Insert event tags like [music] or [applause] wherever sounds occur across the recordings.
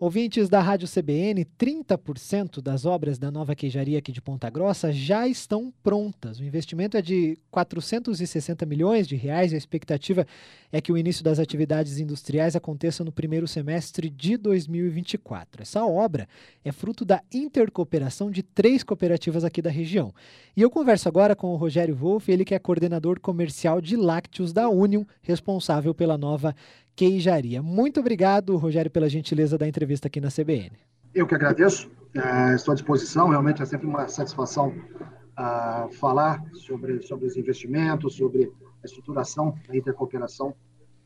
Ouvintes da Rádio CBN, 30% das obras da nova queijaria aqui de Ponta Grossa já estão prontas. O investimento é de 460 milhões de reais e a expectativa é que o início das atividades industriais aconteça no primeiro semestre de 2024. Essa obra é fruto da intercooperação de três cooperativas aqui da região. E eu converso agora com o Rogério Wolff, ele que é coordenador comercial de lácteos da Union, responsável pela nova queijaria. Muito obrigado, Rogério, pela gentileza da entrevista aqui na CBN. Eu que agradeço, é, estou à disposição, realmente é sempre uma satisfação uh, falar sobre, sobre os investimentos, sobre a estruturação da intercooperação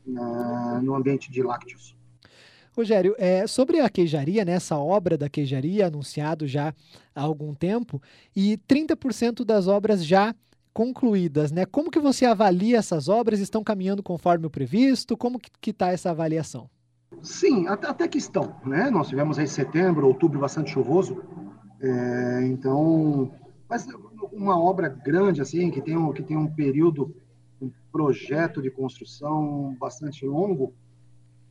uh, no ambiente de lácteos. Rogério, é, sobre a queijaria, né, essa obra da queijaria, anunciado já há algum tempo, e 30% das obras já concluídas, né? Como que você avalia essas obras? Estão caminhando conforme o previsto? Como que está essa avaliação? Sim, até, até que estão, né? Nós tivemos aí setembro, outubro bastante chuvoso, é, então, mas uma obra grande assim, que tem um, que tem um período, um projeto de construção bastante longo,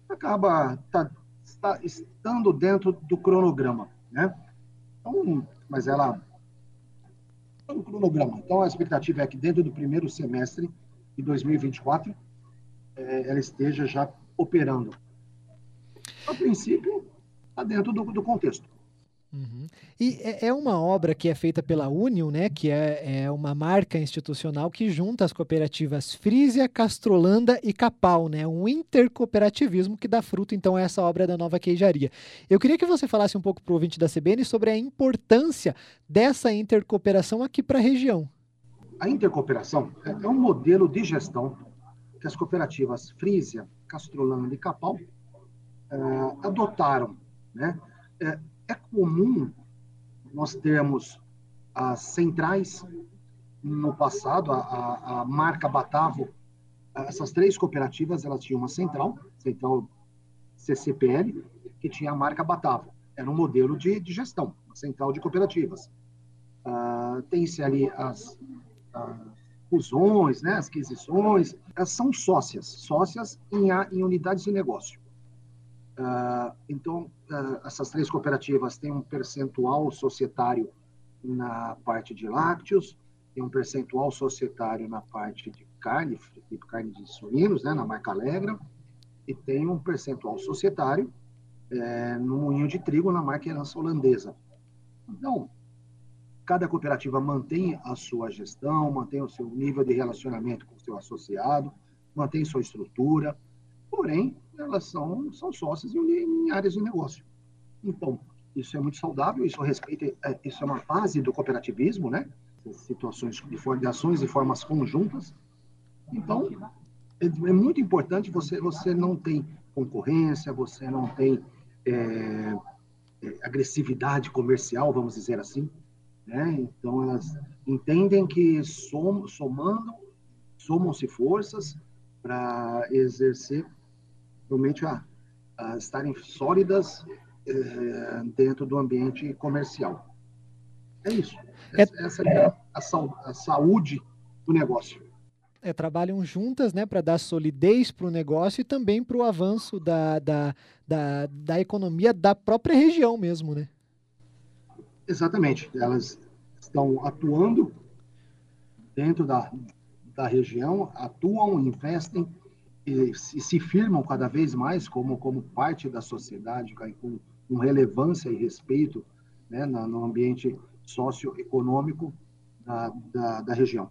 acaba tá, está, estando dentro do cronograma, né? Então, mas ela no cronograma. Então, a expectativa é que dentro do primeiro semestre de 2024 é, ela esteja já operando. A princípio, está dentro do, do contexto. Uhum. E é, é uma obra que é feita pela Union, né, que é, é uma marca institucional que junta as cooperativas Frisia, Castrolanda e Capal, né, um intercooperativismo que dá fruto, então, a essa obra da nova queijaria. Eu queria que você falasse um pouco para o ouvinte da CBN sobre a importância dessa intercooperação aqui para a região. A intercooperação é, é um modelo de gestão que as cooperativas Frisia, Castrolanda e Capal uh, adotaram, né? É, é comum nós termos as centrais no passado, a, a, a, marca Batavo, essas três cooperativas, elas tinham uma central, central CCPL, que tinha a marca Batavo. Era um modelo de, de gestão, uma central de cooperativas. Uh, Tem-se ali as, as fusões, né, as aquisições, elas são sócias, sócias em, em unidades de negócio. Uh, então, uh, essas três cooperativas têm um percentual societário na parte de lácteos, tem um percentual societário na parte de carne, tipo carne de suínos, né, na marca Alegra, e tem um percentual societário é, no moinho de trigo na marca herança holandesa. Então, cada cooperativa mantém a sua gestão, mantém o seu nível de relacionamento com o seu associado, mantém sua estrutura, porém, elas são, são sócias em, em áreas de negócio. Então, isso é muito saudável, isso respeita, é, isso é uma fase do cooperativismo, né? Situações de, de ações e formas conjuntas. Então, é, é, muito importante você, você não tem concorrência, você não tem é, é, agressividade comercial, vamos dizer assim. Né? Então, elas entendem que som, somando, somam-se forças para exercer realmente a, a estarem sólidas é, dentro do ambiente comercial. É isso. É, Essa é a, a, a saúde do negócio. É, trabalham juntas né, para dar solidez para o negócio e também para o avanço da, da, da, da, economia da própria região mesmo, né? Exatamente. Elas estão atuando dentro da, da região, atuam, investem e se firmam cada vez mais como, como parte da sociedade, com, com relevância e respeito né, no ambiente socioeconômico da, da, da região.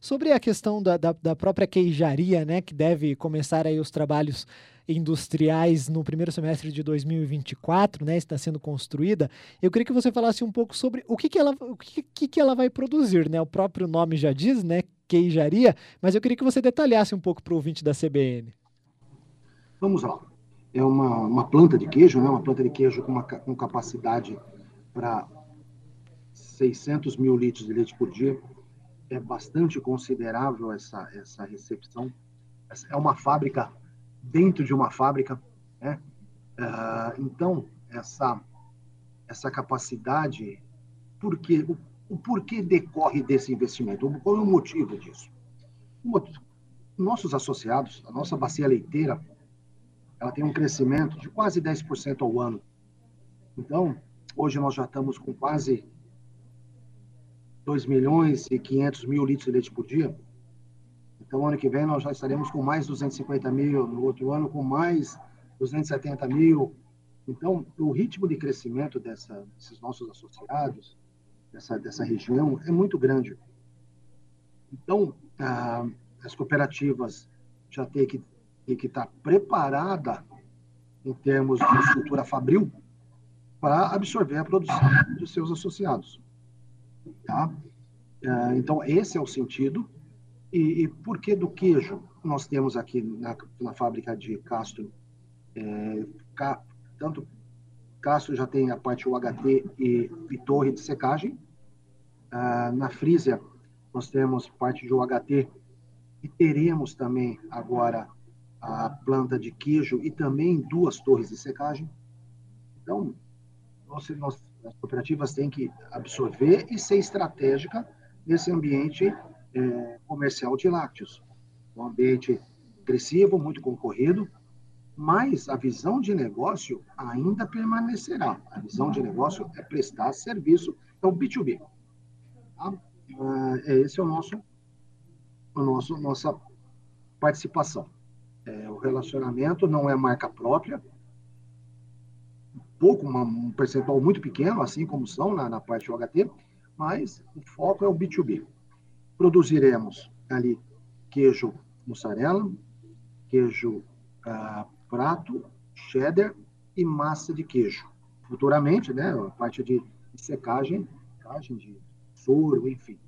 Sobre a questão da, da, da, própria queijaria, né, que deve começar aí os trabalhos industriais no primeiro semestre de 2024, né, está sendo construída, eu queria que você falasse um pouco sobre o que, que, ela, o que, que ela vai produzir, né? O próprio nome já diz, né, queijaria, mas eu queria que você detalhasse um pouco para o ouvinte da CBN. Vamos lá. É uma, uma planta de queijo, né, uma planta de queijo com, uma, com capacidade para 600 mil litros de leite por dia, é bastante considerável essa, essa recepção. É uma fábrica dentro de uma fábrica. Né? Uh, então, essa, essa capacidade, porque, o, o porquê decorre desse investimento? Qual é o motivo disso? Nossos associados, a nossa bacia leiteira, ela tem um crescimento de quase 10% ao ano. Então, hoje nós já estamos com quase 2 milhões e 500 mil litros de leite por dia. Então, ano que vem nós já estaremos com mais 250 mil, no outro ano com mais 270 mil. Então, o ritmo de crescimento dessa, desses nossos associados, dessa, dessa região, é muito grande. Então, ah, as cooperativas já têm que, que estar preparada em termos de estrutura fabril para absorver a produção dos seus associados. Tá? Ah, então, esse é o sentido. E, e por que do queijo? Nós temos aqui na, na fábrica de Castro, é, tanto Castro já tem a parte UHT e, e torre de secagem. Ah, na Frisia, nós temos parte de UHT e teremos também agora a planta de queijo e também duas torres de secagem. Então, nós, nós, as cooperativas têm que absorver e ser estratégica nesse ambiente é, comercial de lácteos. Um ambiente agressivo, muito concorrido, mas a visão de negócio ainda permanecerá. A visão de negócio é prestar serviço, é o B2B. Tá? É, esse é o nosso, o nosso nossa participação. É, o relacionamento não é marca própria, pouco, uma, um percentual muito pequeno, assim como são na, na parte OHT, mas o foco é o B2B. Produziremos ali queijo mussarela, queijo ah, prato, cheddar e massa de queijo. Futuramente, né, a parte de secagem, secagem de soro, enfim.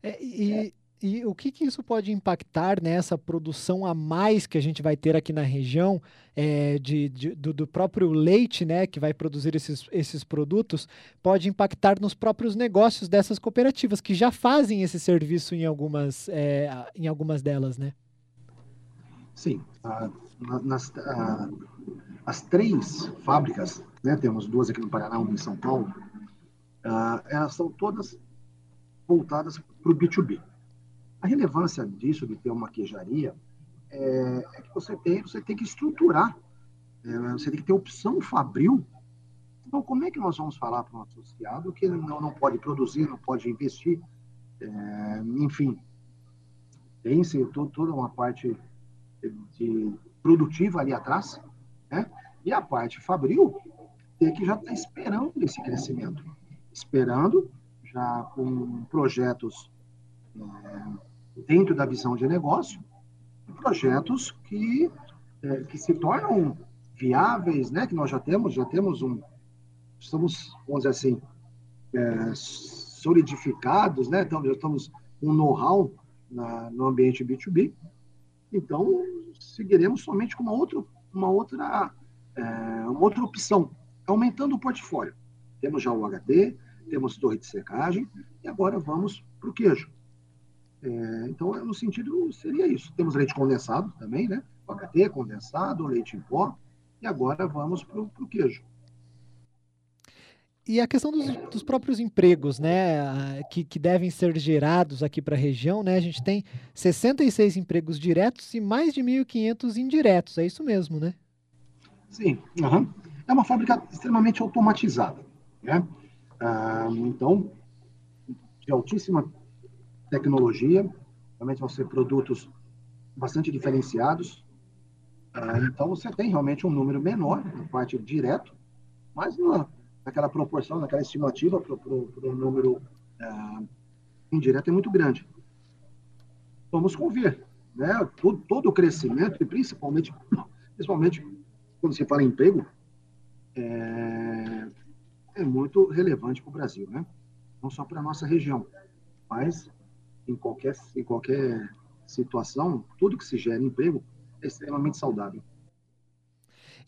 É, e, é. e o que, que, isso pode impactar nessa produção a mais que a gente vai ter aqui na região é, de, de do, do, próprio leite, né, que vai produzir esses, esses produtos, pode impactar nos próprios negócios dessas cooperativas que já fazem esse serviço em algumas, é, em algumas delas, né? Sim, a, nas, a, as três fábricas, né, temos duas aqui no Paraná, uma em São Paulo, a, elas são todas voltadas para o B2B. A relevância disso, de ter uma queijaria, é, é, que você tem, você tem que estruturar, é, você tem que ter opção fabril. Então, como é que nós vamos falar para um associado que não, não pode produzir, não pode investir, é, enfim, tem-se toda uma parte de, produtiva ali atrás, né? e a parte fabril tem que já estar tá esperando esse crescimento, esperando já com projetos é, dentro da visão de negócio, projetos que, é, que se tornam viáveis, né? Que nós já temos, já temos um, estamos, vamos dizer assim, é, solidificados, né? Então, já estamos um know-how no ambiente B2B. Então, seguiremos somente com uma outra, uma outra, é, uma outra opção, aumentando o portfólio. Temos já o HT, temos torre de secagem e agora vamos para o queijo. É, então, no sentido, seria isso. Temos leite condensado também, né? O HT condensado, leite em pó, e agora vamos para o queijo. E a questão dos, dos, próprios empregos, né, que, que devem ser gerados aqui para a região, né, a gente tem 66 empregos diretos e mais de 1.500 indiretos, é isso mesmo, né? Sim, uhum. é uma fábrica extremamente automatizada, né? Ah, então, de altíssima tecnologia, realmente vão ser produtos bastante diferenciados. Ah, então, você tem realmente um número menor na parte direto, mas na, naquela proporção, naquela estimativa para o número ah, indireto é muito grande. Vamos convir, né? Todo, todo o crescimento, e principalmente, [coughs] principalmente quando se fala em emprego, é, é muito relevante para o Brasil, né? Não só para a nossa região, mas em qualquer, em qualquer situação, tudo que se gera emprego é extremamente saudável.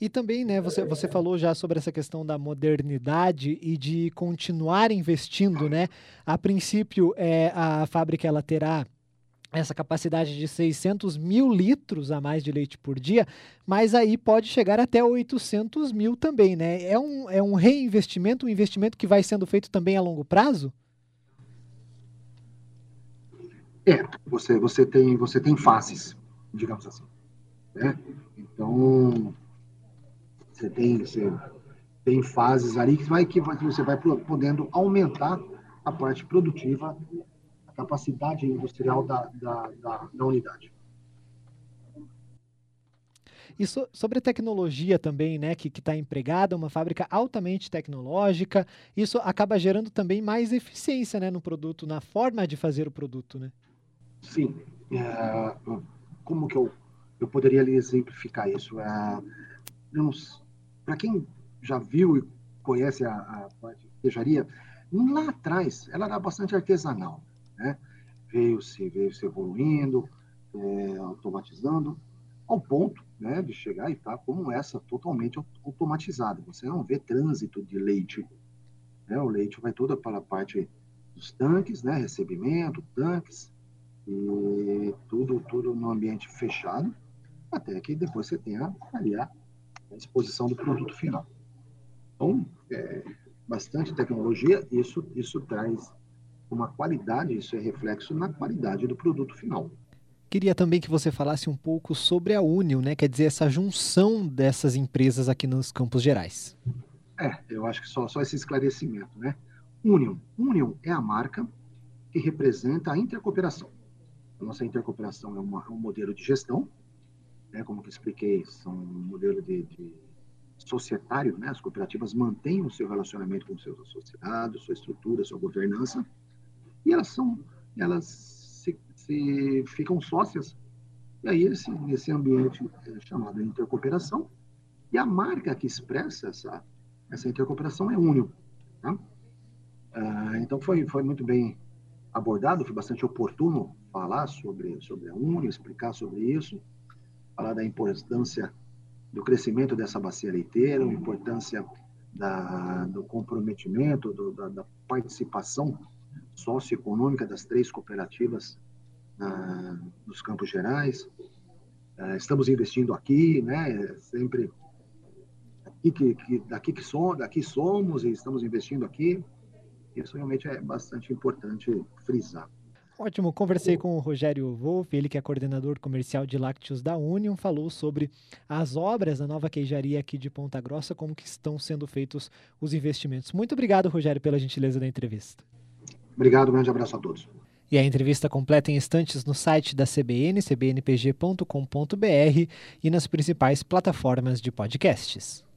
E também, né, você, você falou já sobre essa questão da modernidade e de continuar investindo, né? A princípio, é, a fábrica ela terá essa capacidade de 600 mil litros a mais de leite por dia, mas aí pode chegar até 800 mil também, né? É um, é um reinvestimento, um investimento que vai sendo feito também a longo prazo? É, você, você, tem, você tem fases, digamos assim. Né? Então, Você tem, você tem fases ali que, vai, que você vai podendo aumentar a parte produtiva, a capacidade industrial da, da, da, da unidade. E so, sobre tecnologia também, né, que está empregada, uma fábrica altamente tecnológica, isso acaba gerando também mais eficiência né, no produto, na forma de fazer o produto, né? Sim. É, como que eu, eu poderia exemplificar isso? É, Para quem já viu e conhece a, a de queijaria, lá atrás ela era bastante artesanal, né? Veio se, veio se evoluindo, é, automatizando, ao ponto né, de chegar e estar tá como essa, totalmente automatizada. Você não vê trânsito de leite. Né? O leite vai toda para a parte dos tanques, né, recebimento, tanques, e tudo, tudo no ambiente fechado, até que depois você tenha ali a exposição do produto final. Então, é, bastante tecnologia, isso, isso traz uma qualidade, isso é reflexo na qualidade do produto final. Queria também que você falasse um pouco sobre a Union, né? Quer dizer, essa junção dessas empresas aqui nos Campos Gerais. É, eu acho que só, só esse esclarecimento, né? Union. Union é a marca que representa a intercooperação. A nossa intercooperação é, uma, é um modelo de gestão, né? Como que expliquei, são um modelo de, de societário, né? As cooperativas mantêm o seu relacionamento com seus associados, sua estrutura, sua governança, e elas são, elas se ficam sócias. E aí, esse, nesse ambiente é chamado intercooperação, e a marca que expressa essa, essa intercooperação é Unio. Tá? Ah, então, foi, foi muito bem abordado, foi bastante oportuno falar sobre, sobre a Unio, explicar sobre isso, falar da importância do crescimento dessa bacia leiteira, a importância da, do comprometimento, do, da, da participação socioeconômica das três cooperativas na, nos Campos Gerais. Uh, estamos investindo aqui, né? Sempre aqui que, que, daqui que somos, daqui somos e estamos investindo aqui. Isso realmente é bastante importante frisar. Ótimo, conversei com o Rogério Wolff, ele que é coordenador comercial de lácteos da Union, falou sobre as obras da nova queijaria aqui de Ponta Grossa, como que estão sendo feitos os investimentos. Muito obrigado, Rogério, pela gentileza da entrevista. Obrigado, um grande abraço a todos. E a entrevista completa em instantes no site da CBN, cbnpg.com.br e nas principais plataformas de podcasts.